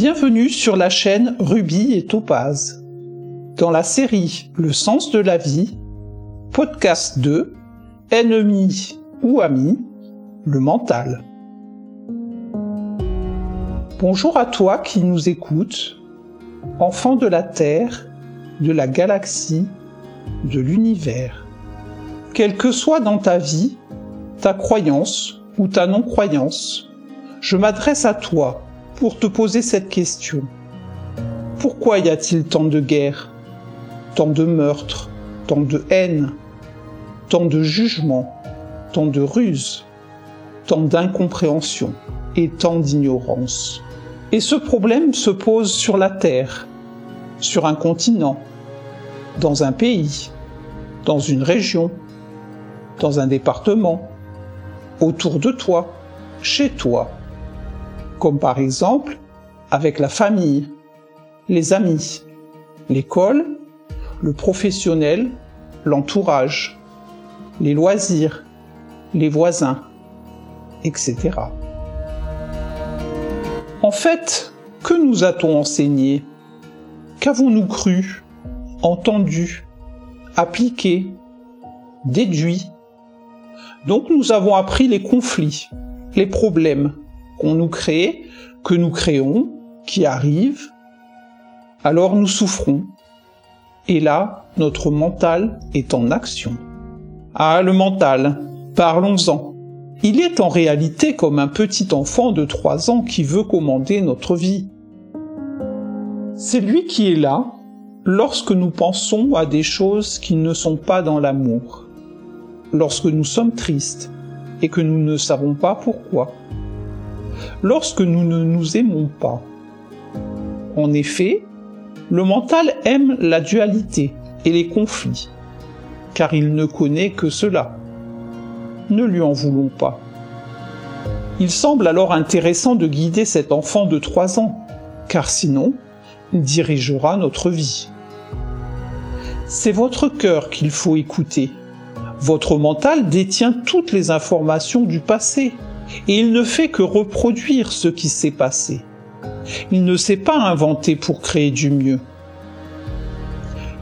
Bienvenue sur la chaîne Ruby et Topaz. Dans la série Le sens de la vie, podcast 2, Ennemi ou ami, le mental. Bonjour à toi qui nous écoutes, enfant de la Terre, de la galaxie, de l'univers. Quelle que soit dans ta vie, ta croyance ou ta non-croyance, je m'adresse à toi pour te poser cette question. Pourquoi y a-t-il tant de guerres, tant de meurtres, tant de haine, tant de jugements, tant de ruses, tant d'incompréhension et tant d'ignorance? Et ce problème se pose sur la Terre, sur un continent, dans un pays, dans une région, dans un département, autour de toi, chez toi comme par exemple avec la famille, les amis, l'école, le professionnel, l'entourage, les loisirs, les voisins, etc. En fait, que nous a-t-on enseigné? Qu'avons-nous cru, entendu, appliqué, déduit? Donc nous avons appris les conflits, les problèmes, qu'on nous crée, que nous créons, qui arrive, alors nous souffrons. Et là, notre mental est en action. Ah, le mental, parlons-en. Il est en réalité comme un petit enfant de 3 ans qui veut commander notre vie. C'est lui qui est là lorsque nous pensons à des choses qui ne sont pas dans l'amour, lorsque nous sommes tristes et que nous ne savons pas pourquoi lorsque nous ne nous aimons pas. En effet, le mental aime la dualité et les conflits, car il ne connaît que cela. Ne lui en voulons pas. Il semble alors intéressant de guider cet enfant de 3 ans, car sinon, il dirigera notre vie. C'est votre cœur qu'il faut écouter. Votre mental détient toutes les informations du passé, et il ne fait que reproduire ce qui s'est passé. Il ne s'est pas inventé pour créer du mieux.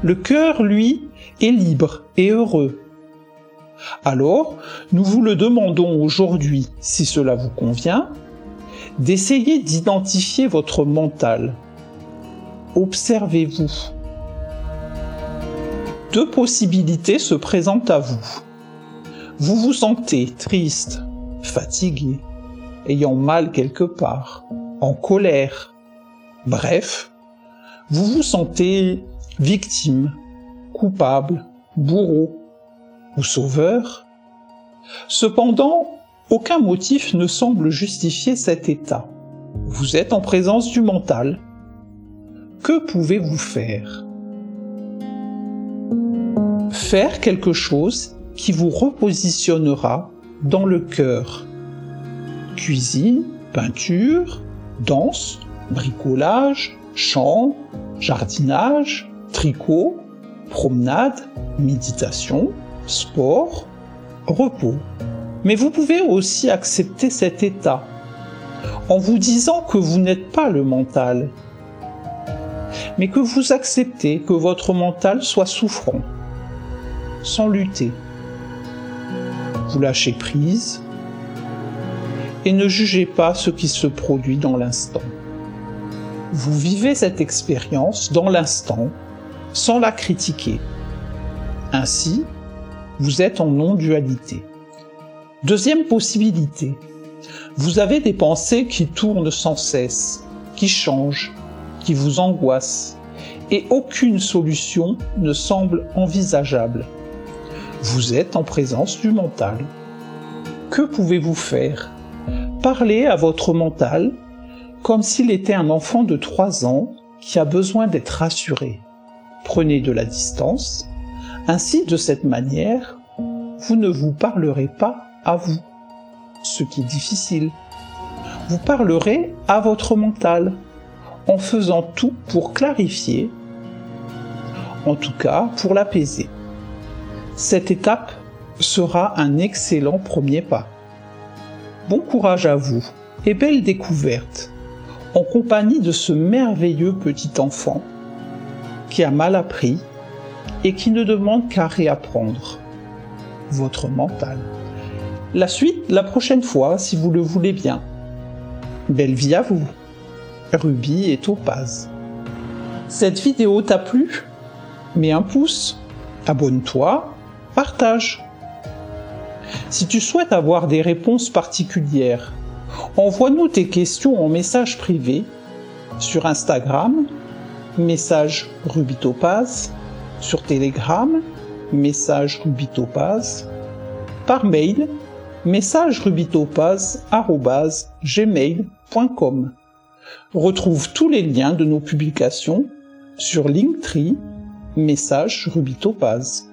Le cœur, lui, est libre et heureux. Alors, nous vous le demandons aujourd'hui, si cela vous convient, d'essayer d'identifier votre mental. Observez-vous. Deux possibilités se présentent à vous. Vous vous sentez triste, fatigué, ayant mal quelque part, en colère. Bref, vous vous sentez victime, coupable, bourreau ou sauveur. Cependant, aucun motif ne semble justifier cet état. Vous êtes en présence du mental. Que pouvez-vous faire? Faire quelque chose qui vous repositionnera dans le cœur. Cuisine, peinture, danse, bricolage, chant, jardinage, tricot, promenade, méditation, sport, repos. Mais vous pouvez aussi accepter cet état en vous disant que vous n'êtes pas le mental, mais que vous acceptez que votre mental soit souffrant, sans lutter lâchez prise et ne jugez pas ce qui se produit dans l'instant. Vous vivez cette expérience dans l'instant sans la critiquer. Ainsi, vous êtes en non-dualité. Deuxième possibilité, vous avez des pensées qui tournent sans cesse, qui changent, qui vous angoissent, et aucune solution ne semble envisageable. Vous êtes en présence du mental. Que pouvez-vous faire? Parlez à votre mental comme s'il était un enfant de 3 ans qui a besoin d'être rassuré. Prenez de la distance. Ainsi, de cette manière, vous ne vous parlerez pas à vous, ce qui est difficile. Vous parlerez à votre mental en faisant tout pour clarifier, en tout cas pour l'apaiser. Cette étape sera un excellent premier pas. Bon courage à vous et belle découverte. en compagnie de ce merveilleux petit enfant qui a mal appris et qui ne demande qu'à réapprendre. Votre mental. La suite la prochaine fois si vous le voulez bien. Belle vie à vous. Ruby et Topaz. Cette vidéo t'a plu? Mets un pouce, abonne-toi, partage. Si tu souhaites avoir des réponses particulières, envoie-nous tes questions en message privé sur Instagram, message Rubitopaz, sur Telegram, message Rubitopaz, par mail, message rubitopaz.gmail.com. Retrouve tous les liens de nos publications sur Linktree, message Rubitopaz.